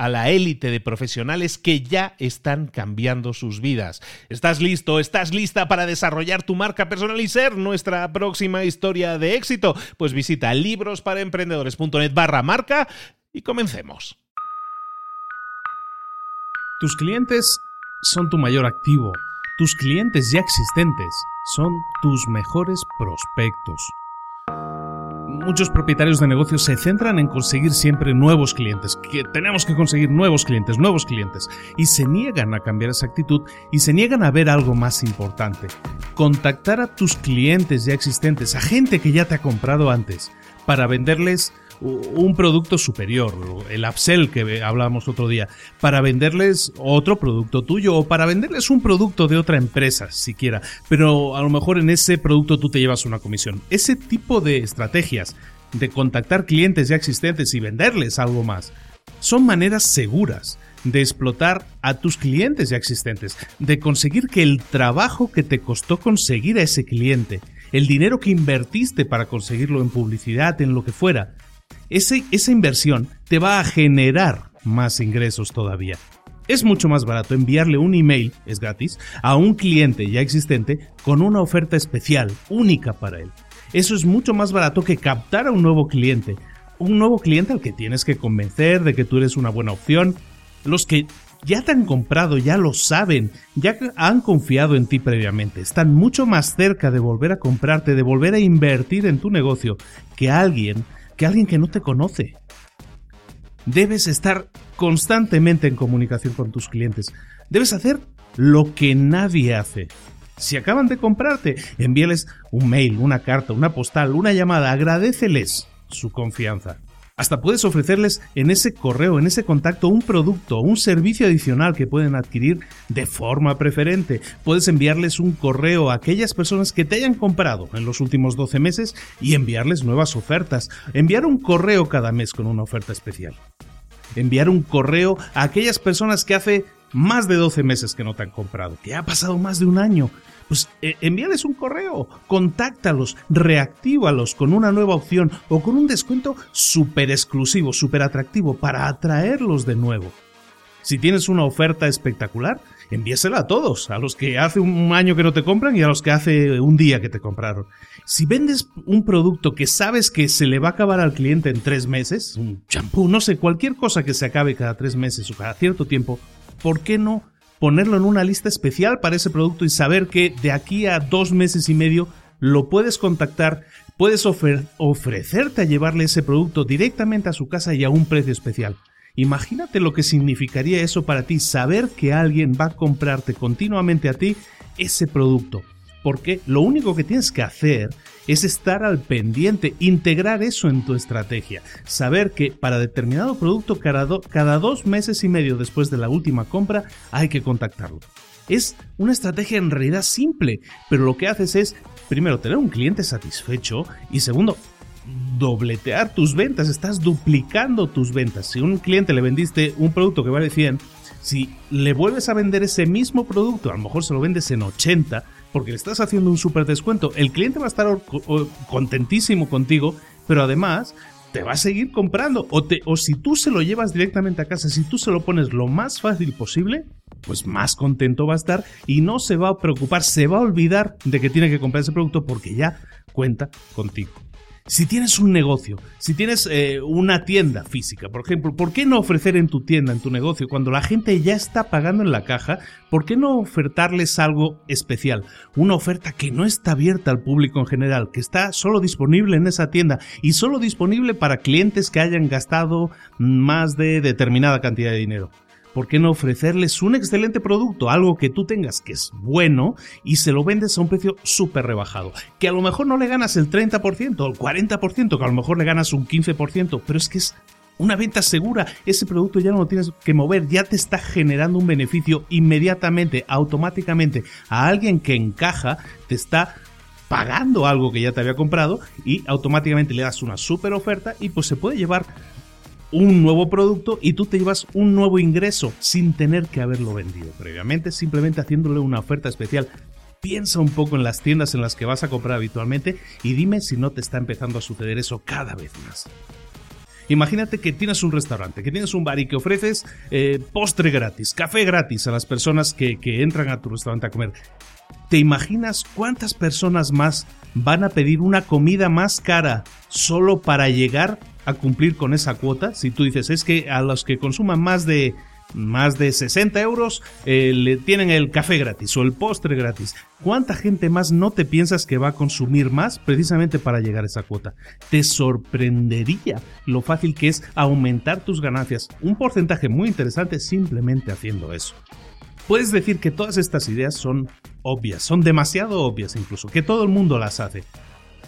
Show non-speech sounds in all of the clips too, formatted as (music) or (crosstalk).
a la élite de profesionales que ya están cambiando sus vidas. ¿Estás listo? ¿Estás lista para desarrollar tu marca personal y ser nuestra próxima historia de éxito? Pues visita librosparaemprendedores.net barra marca y comencemos. Tus clientes son tu mayor activo. Tus clientes ya existentes son tus mejores prospectos muchos propietarios de negocios se centran en conseguir siempre nuevos clientes, que tenemos que conseguir nuevos clientes, nuevos clientes, y se niegan a cambiar esa actitud y se niegan a ver algo más importante. Contactar a tus clientes ya existentes, a gente que ya te ha comprado antes, para venderles un producto superior, el upsell que hablábamos otro día, para venderles otro producto tuyo o para venderles un producto de otra empresa, siquiera, pero a lo mejor en ese producto tú te llevas una comisión. Ese tipo de estrategias de contactar clientes ya existentes y venderles algo más son maneras seguras de explotar a tus clientes ya existentes, de conseguir que el trabajo que te costó conseguir a ese cliente, el dinero que invertiste para conseguirlo en publicidad, en lo que fuera, esa inversión te va a generar más ingresos todavía. Es mucho más barato enviarle un email, es gratis, a un cliente ya existente con una oferta especial, única para él. Eso es mucho más barato que captar a un nuevo cliente. Un nuevo cliente al que tienes que convencer de que tú eres una buena opción. Los que ya te han comprado, ya lo saben, ya han confiado en ti previamente, están mucho más cerca de volver a comprarte, de volver a invertir en tu negocio que alguien que alguien que no te conoce. Debes estar constantemente en comunicación con tus clientes. Debes hacer lo que nadie hace. Si acaban de comprarte, envíales un mail, una carta, una postal, una llamada, agradeceles su confianza. Hasta puedes ofrecerles en ese correo, en ese contacto, un producto, un servicio adicional que pueden adquirir de forma preferente. Puedes enviarles un correo a aquellas personas que te hayan comprado en los últimos 12 meses y enviarles nuevas ofertas. Enviar un correo cada mes con una oferta especial. Enviar un correo a aquellas personas que hace más de 12 meses que no te han comprado, que ha pasado más de un año pues eh, envíales un correo, contáctalos, reactívalos con una nueva opción o con un descuento súper exclusivo, súper atractivo para atraerlos de nuevo. Si tienes una oferta espectacular, envíasela a todos, a los que hace un año que no te compran y a los que hace un día que te compraron. Si vendes un producto que sabes que se le va a acabar al cliente en tres meses, un champú, no sé, cualquier cosa que se acabe cada tres meses o cada cierto tiempo, ¿por qué no ponerlo en una lista especial para ese producto y saber que de aquí a dos meses y medio lo puedes contactar, puedes ofrecerte a llevarle ese producto directamente a su casa y a un precio especial. Imagínate lo que significaría eso para ti, saber que alguien va a comprarte continuamente a ti ese producto porque lo único que tienes que hacer es estar al pendiente, integrar eso en tu estrategia, saber que para determinado producto cada, cada dos meses y medio después de la última compra hay que contactarlo. Es una estrategia en realidad simple, pero lo que haces es primero, tener un cliente satisfecho y segundo, dobletear tus ventas, estás duplicando tus ventas. Si a un cliente le vendiste un producto que vale 100, si le vuelves a vender ese mismo producto, a lo mejor se lo vendes en 80, porque le estás haciendo un súper descuento, el cliente va a estar contentísimo contigo, pero además te va a seguir comprando. O, o si tú se lo llevas directamente a casa, si tú se lo pones lo más fácil posible, pues más contento va a estar y no se va a preocupar, se va a olvidar de que tiene que comprar ese producto porque ya cuenta contigo. Si tienes un negocio, si tienes eh, una tienda física, por ejemplo, ¿por qué no ofrecer en tu tienda, en tu negocio, cuando la gente ya está pagando en la caja, ¿por qué no ofertarles algo especial? Una oferta que no está abierta al público en general, que está solo disponible en esa tienda y solo disponible para clientes que hayan gastado más de determinada cantidad de dinero. ¿Por qué no ofrecerles un excelente producto, algo que tú tengas que es bueno y se lo vendes a un precio súper rebajado? Que a lo mejor no le ganas el 30% o el 40%, que a lo mejor le ganas un 15%, pero es que es una venta segura, ese producto ya no lo tienes que mover, ya te está generando un beneficio inmediatamente, automáticamente a alguien que encaja, te está pagando algo que ya te había comprado y automáticamente le das una super oferta y pues se puede llevar un nuevo producto y tú te llevas un nuevo ingreso sin tener que haberlo vendido previamente, simplemente haciéndole una oferta especial. Piensa un poco en las tiendas en las que vas a comprar habitualmente y dime si no te está empezando a suceder eso cada vez más. Imagínate que tienes un restaurante, que tienes un bar y que ofreces eh, postre gratis, café gratis a las personas que, que entran a tu restaurante a comer. ¿Te imaginas cuántas personas más van a pedir una comida más cara solo para llegar a cumplir con esa cuota. Si tú dices, es que a los que consuman más de más de 60 euros eh, le tienen el café gratis o el postre gratis. ¿Cuánta gente más no te piensas que va a consumir más precisamente para llegar a esa cuota? Te sorprendería lo fácil que es aumentar tus ganancias. Un porcentaje muy interesante simplemente haciendo eso. Puedes decir que todas estas ideas son obvias, son demasiado obvias incluso, que todo el mundo las hace.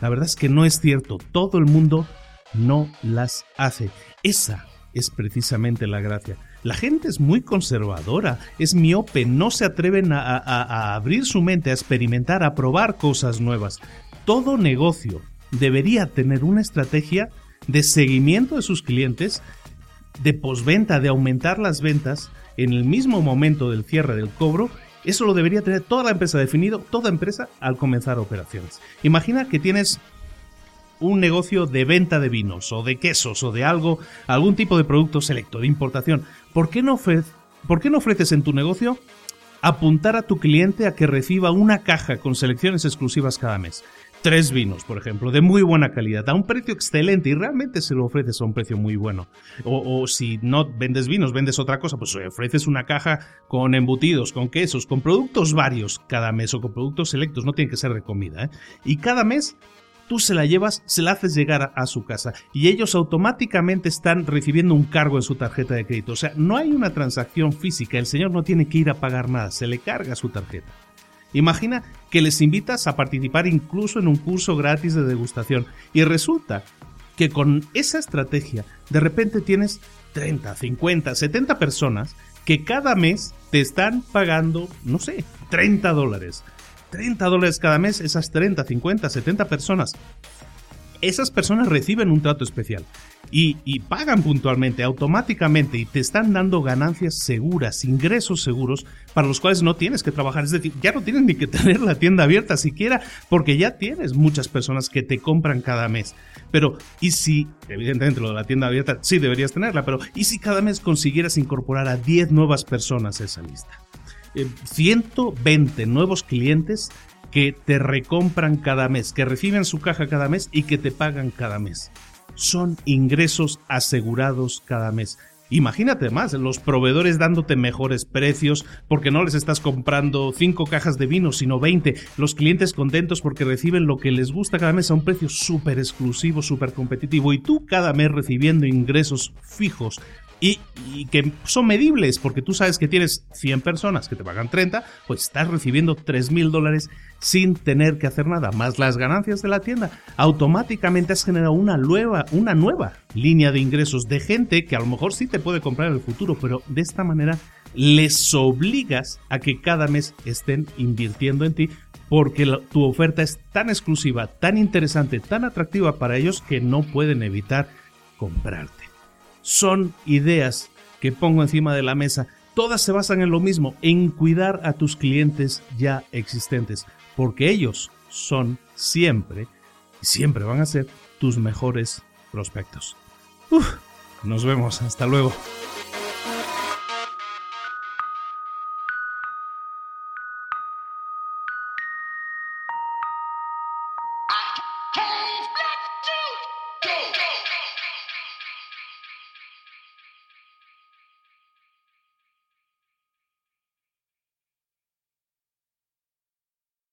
La verdad es que no es cierto, todo el mundo no las hace. Esa es precisamente la gracia. La gente es muy conservadora, es miope, no se atreven a, abrir su mente, a experimentar, a probar cosas nuevas. Todo negocio debería tener una estrategia de seguimiento de sus clientes, de posventa, de aumentar las ventas en el mismo momento del cierre del cobro. Eso lo debería tener toda la empresa definido, toda empresa al comenzar operaciones. Imagina que tienes un negocio de venta de vinos o de quesos o de algo, algún tipo de producto selecto, de importación, ¿por qué no, ¿por qué no ofreces en tu negocio apuntar a tu cliente a que reciba una caja con selecciones exclusivas cada mes? Tres vinos, por ejemplo, de muy buena calidad, a un precio excelente y realmente se lo ofreces a un precio muy bueno. O, si no vendes vinos, vendes otra cosa, pues ofreces una caja con embutidos, con quesos, con productos varios cada mes o con productos selectos, no tiene que ser de comida. ¿eh? Y cada mes tú se la llevas, se la haces llegar a, su casa y ellos automáticamente están recibiendo un cargo en su tarjeta de crédito. O sea, no hay una transacción física, el señor no tiene que ir a pagar nada, se le carga su tarjeta. Imagina que les invitas a participar incluso en un curso gratis de degustación y resulta que con esa estrategia de repente tienes 30, 50, 70 personas que cada mes te están pagando, no sé, 30 dólares. 30 dólares cada mes, esas 30, 50, 70 personas. Esas personas reciben un trato especial y, pagan puntualmente, automáticamente y te están dando ganancias seguras, ingresos seguros para los cuales no tienes que trabajar. Es decir, ya no tienes ni que (laughs) tener la tienda abierta siquiera porque ya tienes muchas personas que te compran cada mes. Pero, ¿y si, evidentemente lo de la tienda abierta sí deberías tenerla, pero ¿y si cada mes consiguieras incorporar a 10 nuevas personas a esa lista? 120 eh, nuevos clientes que te recompran cada mes, que reciben su caja cada mes y que te pagan cada mes. Son ingresos asegurados cada mes. Imagínate más, los proveedores dándote mejores precios porque no les estás comprando 5 cajas de vino, sino 20. Los clientes contentos porque reciben lo que les gusta cada mes a un precio súper exclusivo, súper competitivo. Y tú cada mes recibiendo ingresos fijos y, que son medibles, porque tú sabes que tienes 100 personas que te pagan 30, pues estás recibiendo 3 mil dólares sin tener que hacer nada, más las ganancias de la tienda. Automáticamente has generado una nueva, una nueva línea de ingresos de gente que a lo mejor sí te puede comprar en el futuro, pero de esta manera les obligas a que cada mes estén invirtiendo en ti porque tu oferta es tan exclusiva, tan interesante, tan atractiva para ellos que no pueden evitar comprarte. Son ideas que pongo encima de la mesa. Todas se basan en lo mismo, en cuidar a tus clientes ya existentes, porque ellos son siempre, y siempre van a ser tus mejores prospectos. nos vemos, hasta luego.